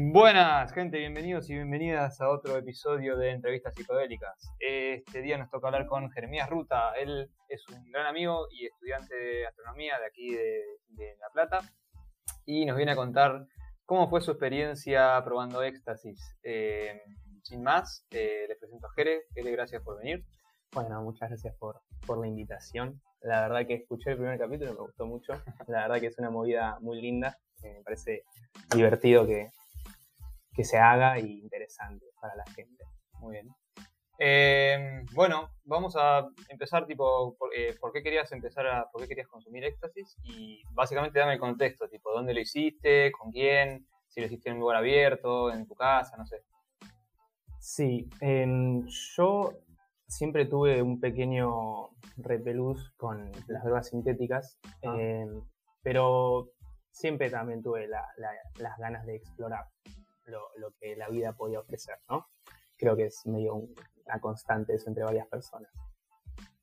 Buenas, gente, bienvenidos y bienvenidas a otro episodio de Entrevistas Psicodélicas. Este día nos toca hablar con Jeremías Ruta. Él es un gran amigo y estudiante de astronomía de aquí de, La Plata y nos viene a contar cómo fue su experiencia probando éxtasis. Eh, sin más, eh, les presento a Jere. Jere, gracias por venir. Bueno, muchas gracias por, por la invitación. La verdad que escuché el primer capítulo, me gustó mucho. La verdad que es una movida muy linda. me parece divertido que, que se haga y interesante para la gente. Muy bien. Eh, bueno, vamos a empezar tipo por, eh, por, qué querías empezar a, por qué querías consumir éxtasis y básicamente dame el contexto, tipo dónde lo hiciste, con quién, si lo hiciste en un lugar abierto, en tu casa, no sé. Sí, yo siempre tuve un pequeño repelús con las drogas sintéticas, ah. em, pero siempre también tuve las ganas de explorar lo, que la vida podía ofrecer, ¿no? Creo que es medio una constante eso entre varias personas.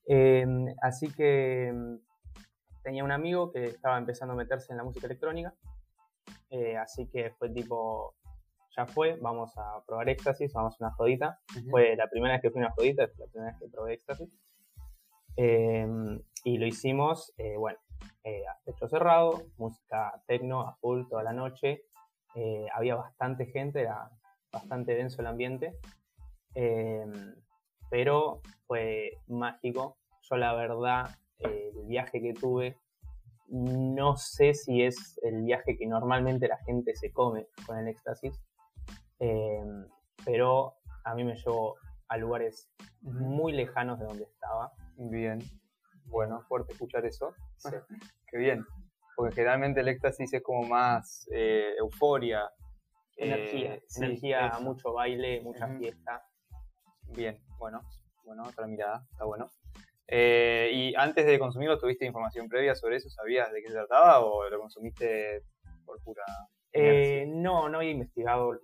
Em, así que em, tenía un amigo que estaba empezando a meterse en la música electrónica, eh, así que fue tipo, ya fue, vamos a probar éxtasis, vamos a una jodita. Fue la primera vez que fui a una jodita, fue la primera vez que probé éxtasis. Em, y lo hicimos, eh, bueno, eh, a techo cerrado, música techno a full toda la noche, eh, había bastante gente, era bastante denso el ambiente, em, pero fue mágico. Yo la verdad, el viaje que tuve, no sé si es el viaje que normalmente la gente se come con el éxtasis, em, pero a mí me llevó a lugares muy lejanos de donde estaba. Bien, bueno, fuerte escuchar eso. Qué bien porque generalmente el éxtasis es como más eh, euforia. Energía, eh, energía, mucho baile, mucha fiesta. Bien, bueno, bueno, otra mirada, está bueno. Eh, ¿Y antes de consumirlo tuviste información previa sobre eso? ¿Sabías de qué se trataba o lo consumiste por pura... no, no he investigado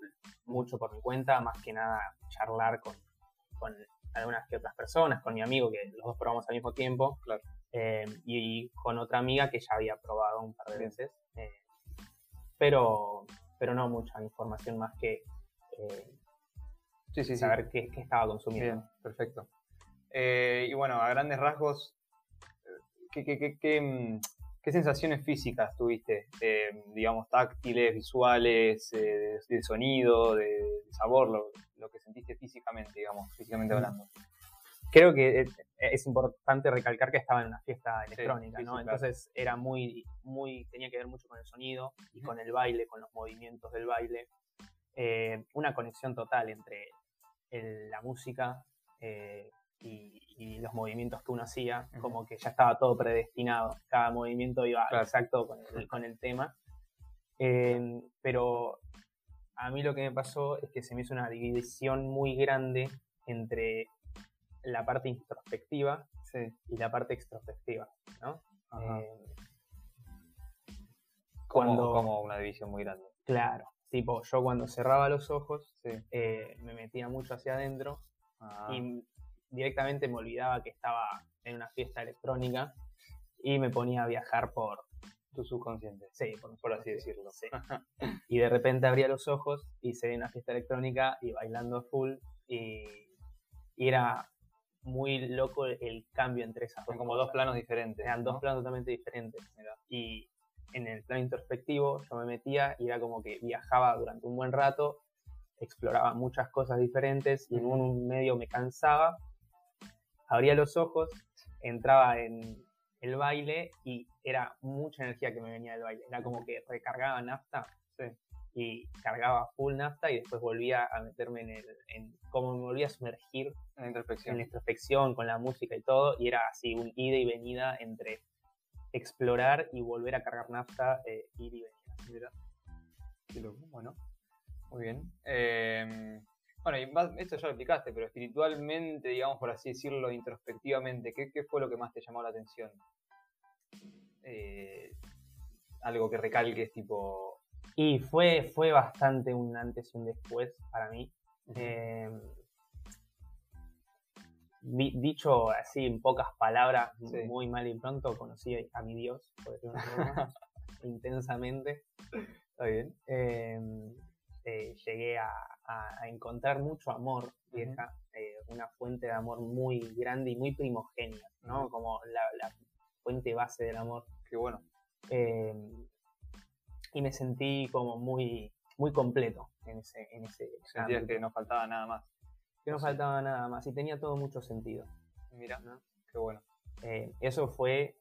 mucho por mi cuenta, más que nada charlar con, con algunas que otras personas, con mi amigo, que los dos probamos al mismo tiempo. Claro. Eh, y, con otra amiga que ya había probado un par de veces, eh, pero, pero no mucha información más que eh, sí, sí, saber Qué, qué, estaba consumiendo. perfecto. y bueno, a grandes rasgos, ¿qué, qué, qué, mm, sensaciones físicas tuviste? digamos, táctiles, visuales, de, sonido, de, sabor, lo, lo, que sentiste físicamente, digamos, físicamente hablando creo que es importante recalcar que estaba en una fiesta electrónica, ¿no? Entonces era muy, muy, tenía que ver mucho con el sonido y con el baile, con los movimientos del baile. Eh, una conexión total entre la música eh, y, los movimientos que uno hacía, como que ya estaba todo predestinado, cada movimiento iba exacto con el, tema. Eh, pero a mí lo que me pasó es que se me hizo una división muy grande entre la parte introspectiva y la parte extrospectiva, ¿no? Eh, cuando, como una división muy grande. Claro, tipo, yo cuando cerraba los ojos eh, me metía mucho hacia adentro ah. y directamente me olvidaba que estaba en una fiesta electrónica y me ponía a viajar por tu subconsciente. Sí, por, así decirlo. y de repente abría los ojos y se ve una fiesta electrónica y bailando full y, y era muy loco el cambio entre esas Son como dos planos diferentes. Eran dos planos totalmente diferentes. Y en el plano introspectivo yo me metía y era como que viajaba durante un buen rato, exploraba muchas cosas diferentes y en un medio me cansaba, abría los ojos, entraba en el baile y era mucha energía que me venía del baile. Era como que recargaba nafta y cargaba full nafta y después volvía a meterme en el, en como me volvía a sumergir en la introspección. En la introspección, con la música y todo, y era así un ida y venida entre explorar y volver a cargar nafta, eh, ir y venir. Bueno, muy bien. Em, bueno, esto ya lo explicaste, pero espiritualmente, digamos por así decirlo, introspectivamente, ¿qué, qué fue lo que más te llamó la atención? Eh, algo que recalques, tipo, y fue, fue bastante un antes y un después para mí. Em, dicho así en pocas palabras, muy mal y pronto, conocí a mi Dios, por decirlo intensamente. Está bien. Em, eh, llegué a, a- a encontrar mucho amor, vieja, eh, una fuente de amor muy grande y muy primogénea, ¿no? Como la, la fuente base del amor. Qué bueno. Em, y me sentí como muy, muy completo en ese, en ese Sentías que no faltaba nada más. que no sí. faltaba nada más y tenía todo mucho sentido. Mira, ¿no? qué bueno. Eh, eso fue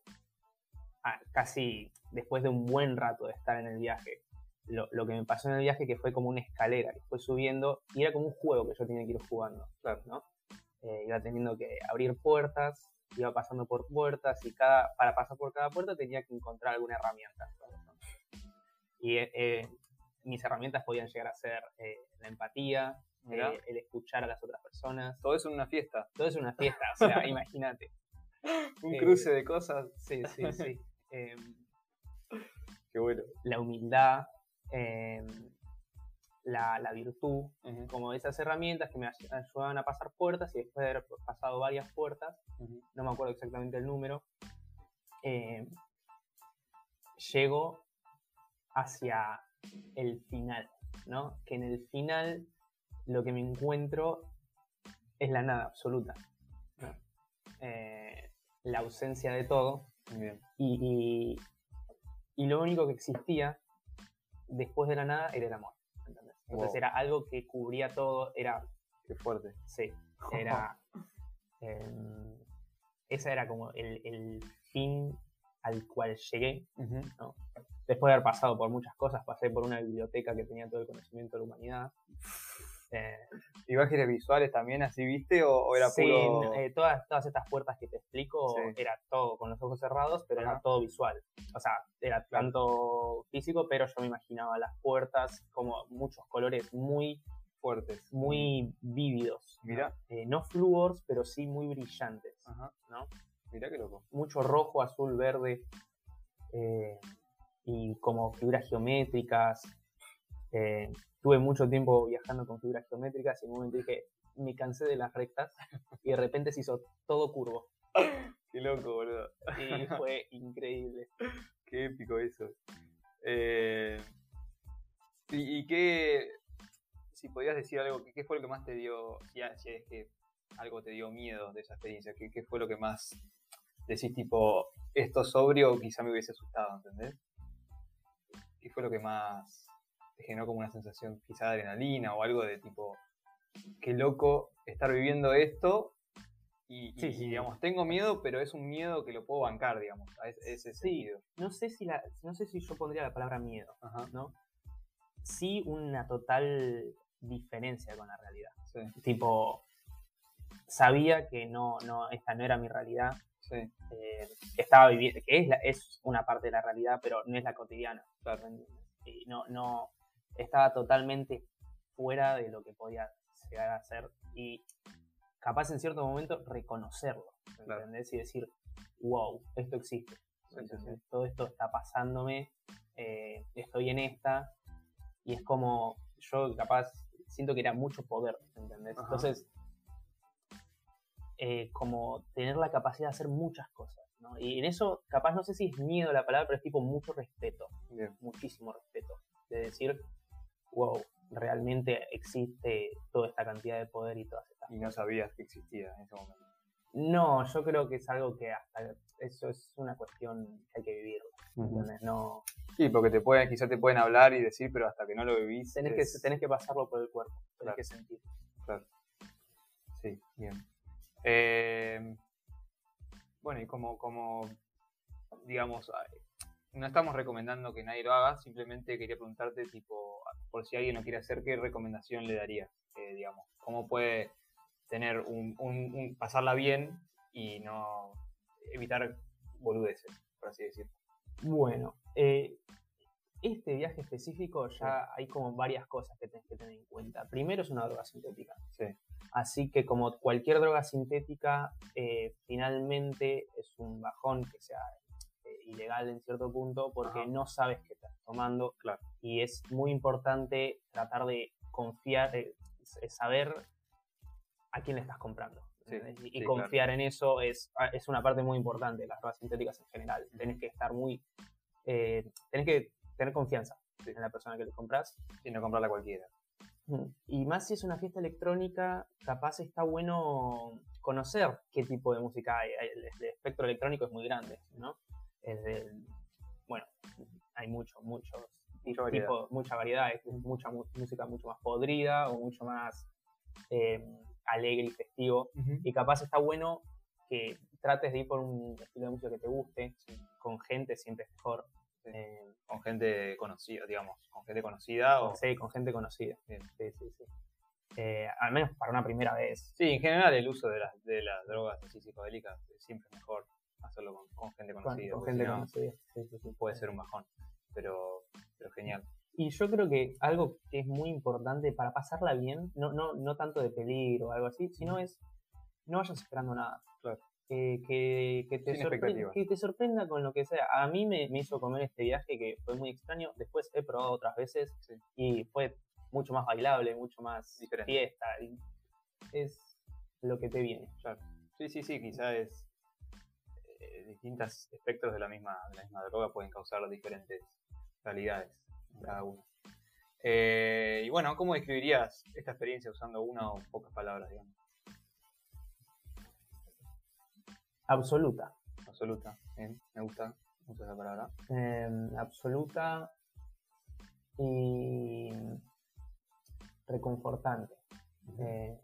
ah, casi después de un buen rato de estar en el viaje. Lo, lo que me pasó en el viaje que fue como una escalera que fue subiendo y era como un juego que yo tenía que ir jugando. Claro. ¿no? Eh, iba teniendo que abrir puertas, iba pasando por puertas y cada, para pasar por cada puerta tenía que encontrar alguna herramienta. Y eh, eh, mis herramientas podían llegar a ser eh, la empatía, el escuchar a las otras personas. Todo en una fiesta. Todo es una fiesta, o sea, imagínate. Un cruce de cosas. Sí, sí, sí. Em, Qué bueno. la humildad, em, la, la virtud, como esas herramientas que me ay- ayudaban a pasar puertas y después de haber pasado varias puertas, no me acuerdo exactamente el número, em, llego hacia el final, ¿no? Que en el final lo que me encuentro es la nada absoluta. ¿no? Eh, la ausencia de todo Bien. y, y- y lo único que existía después de la nada era el amor. ¿entendés? Entonces Wow. era algo que cubría todo, era, Qué fuerte. sí, era, em, ese era como el, el fin al cual llegué. Después de haber pasado por muchas cosas, pasé por una biblioteca que tenía todo el conocimiento de la humanidad. Eh, ¿Imágenes visuales también así viste? ¿O, o era sí, puro.? eh, todas, todas estas puertas que te explico Sí. era todo con los ojos cerrados, pero Ajá. era todo visual. O sea, era tanto físico, pero yo me imaginaba las puertas como muchos colores muy, fuertes. muy vívidos. ¿no? Mira. Eh, no flúors, pero sí muy brillantes. Ajá. ¿no? Mirá qué loco. Mucho rojo, azul, verde. eh, y como figuras geométricas. Eh, tuve mucho tiempo viajando con figuras geométricas y en un momento dije, me cansé de las rectas y de repente se hizo todo curvo. Qué loco, boludo. Y fue increíble. Qué épico eso. Eh, y, y qué. Si podías decir algo, ¿qué, qué fue lo que más te dio? Si, si es que algo te dio miedo de esa experiencia, ¿qué, qué fue lo que más decís, tipo, esto sobrio quizá me hubiese asustado, ¿entendés? ¿Qué fue lo que más te generó como una sensación quizá de adrenalina o algo de tipo, qué loco estar viviendo esto? Y, Sí, y, sí. digamos, tengo miedo, pero es un miedo que lo puedo bancar, digamos, a ese, Sí. sentido. No sé si la, no sé si yo pondría la palabra miedo, Ajá, ¿no? Sí una total diferencia con la realidad. sí, Tipo, sabía que no, no, esta no era mi realidad, sí, eh, que estaba viviendo, que es, la- es una parte de la realidad, pero no es la cotidiana. Y no, no, estaba totalmente fuera de lo que podía llegar a ser y capaz en cierto momento reconocerlo, ¿me Claro. ¿entendés? Y decir, wow, esto existe. Todo esto está pasándome, eh, estoy en esta, y es como, yo capaz siento que era mucho poder, ¿entendés? Ajá. Entonces, eh, como tener la capacidad de hacer muchas cosas, ¿no? Y en eso, capaz no sé si es miedo la palabra, pero es tipo mucho respeto, Bien. muchísimo respeto. De decir, wow, realmente existe toda esta cantidad de poder y todas estas Y no sabías que existía en ese momento. No, yo creo que es algo que hasta eso es una cuestión que hay que vivir. ¿entendés? No, Sí, porque te pueden, quizá te pueden hablar y decir, pero hasta que no lo vivís. tenés, que, tenés que pasarlo por el cuerpo, tenés Claro. que sentir. Sí, bien. Eh, bueno, y como, como, digamos, no estamos recomendando que nadie lo haga, simplemente quería preguntarte, tipo, por si alguien lo quiere hacer, ¿qué recomendación le darías? Eh, digamos, ¿cómo puede tener un, un- un- pasarla bien y no evitar boludeces, por así decirlo? Bueno, eh, este viaje específico ya hay como varias cosas que tenés que tener en cuenta. Primero es una droga sintética. Sí. Así que como cualquier droga sintética, eh, finalmente es un bajón que sea ilegal en cierto punto porque Ajá. no sabes qué estás tomando. Claro. Y es muy importante tratar de confiar, eh, saber a quién le estás comprando. Y sí, confiar en eso es, ah, es una parte muy importante de las drogas sintéticas en general. Tenés que estar muy eh, tenés que tener confianza en la persona que le compras. Y no comprarla cualquiera. Y más si es una fiesta electrónica, capaz está bueno conocer qué tipo de música hay. El, espectro electrónico es muy grande, ¿no? Bueno, hay mucho, muchos mucha variedad. mucha variedad, mucha música mucho más podrida o mucho más eh, alegre y festivo. Y capaz está bueno que trates de ir por un estilo de música que te guste, con gente siempre es mejor. Eh, con gente conocida, digamos, con gente conocida o... Sí, con gente conocida. Sí, sí, sí. Eh, al menos para una primera vez. Sí, en general el uso de, las, de las drogas así psicodélicas siempre es mejor hacerlo con, gente conocida. Con, gente conocida, Puede ser un bajón, pero, pero genial. Y yo creo que algo que es muy importante para pasarla bien, no, no, no tanto de peligro o algo así, sino es no vayas esperando nada. que, que, te sorprenda, que te sorprenda con lo que sea. A mí me, me, hizo comer este viaje que fue muy extraño. Después he probado otras veces y fue mucho más bailable, mucho más Diferente. fiesta. Y es lo que te viene. Sí, sí, sí, quizás es eh, distintos espectros de la, misma, de la misma droga pueden causar diferentes realidades en cada uno. Eh, y bueno, ¿cómo describirías esta experiencia usando una o pocas palabras, digamos? Absoluta. Absoluta, bien, me gusta, mucho esa palabra. Em, absoluta y reconfortante. Eh,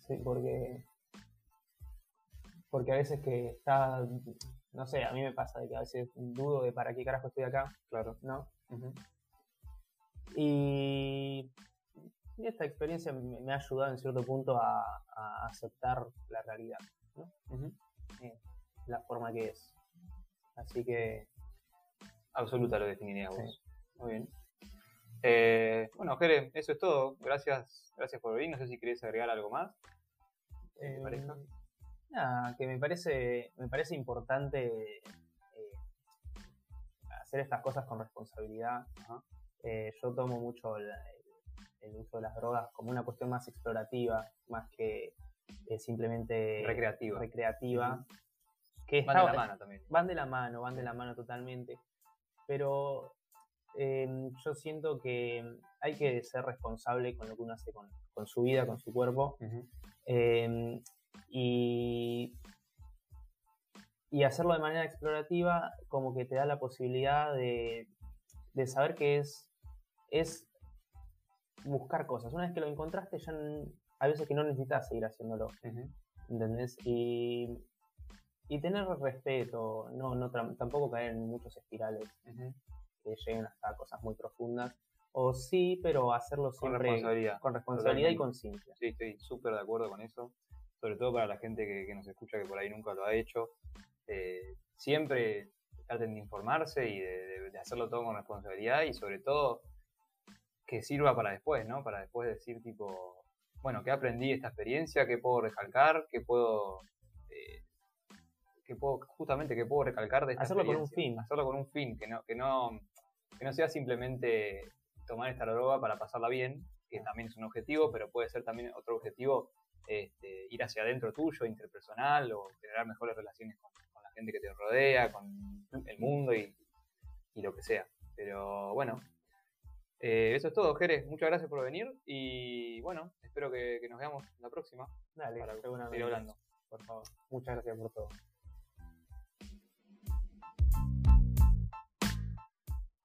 sí, porque porque a veces que está, no sé, a mí me pasa de que a veces dudo de para qué carajo estoy acá, claro, ¿no? y, esta experiencia me, ha ayudado en cierto punto a, aceptar la realidad, ¿no? Eh, la forma que es. Así que... Absoluta lo definiría vos. Muy bien. Eh, bueno, Jere, eso es todo. Gracias, gracias por venir. No sé si querés agregar algo más. Eh, pareja? Nada, que me parece, me parece importante eh, hacer estas cosas con responsabilidad. Eh, yo tomo mucho el, uso de las drogas como una cuestión más explorativa, más que eh, simplemente recreativa. recreativa que van de la mano también. Van de la mano, van de la mano totalmente. Pero yo siento que hay que ser responsable con lo que uno hace con, su vida, con su cuerpo y, y hacerlo de manera explorativa como que te da la posibilidad de, de saber que es, es buscar cosas. Una vez que lo encontraste, ya hay veces que no necesitas seguir haciéndolo. ¿Entendés? Y, y tener respeto, no, no tampoco caer en muchos espirales que lleguen hasta cosas muy profundas. O sí, pero hacerlo siempre con responsabilidad, con responsabilidad y conciencia. Sí, estoy súper de acuerdo con eso sobre todo para la gente que, nos escucha que por ahí nunca lo ha hecho, eh, siempre traten de informarse y de, hacerlo todo con responsabilidad y sobre todo que sirva para después, ¿no? Para después decir tipo, bueno, ¿qué aprendí esta experiencia? ¿Qué puedo recalcar? ¿Qué puedo... Eh, puedo justamente qué puedo recalcar de esta hacerlo con un fin hacerlo con un fin que no que no que no sea simplemente tomar esta droga para pasarla bien que también es un objetivo pero puede ser también otro objetivo este, ir hacia adentro tuyo, interpersonal, o generar mejores relaciones con, la gente que te rodea, con el mundo y, lo que sea. Pero bueno, eh, eso es todo, Jerez. Muchas gracias por venir y bueno, espero que, nos veamos la próxima. Dale, para seguir hablando. Por favor. Muchas gracias por todo.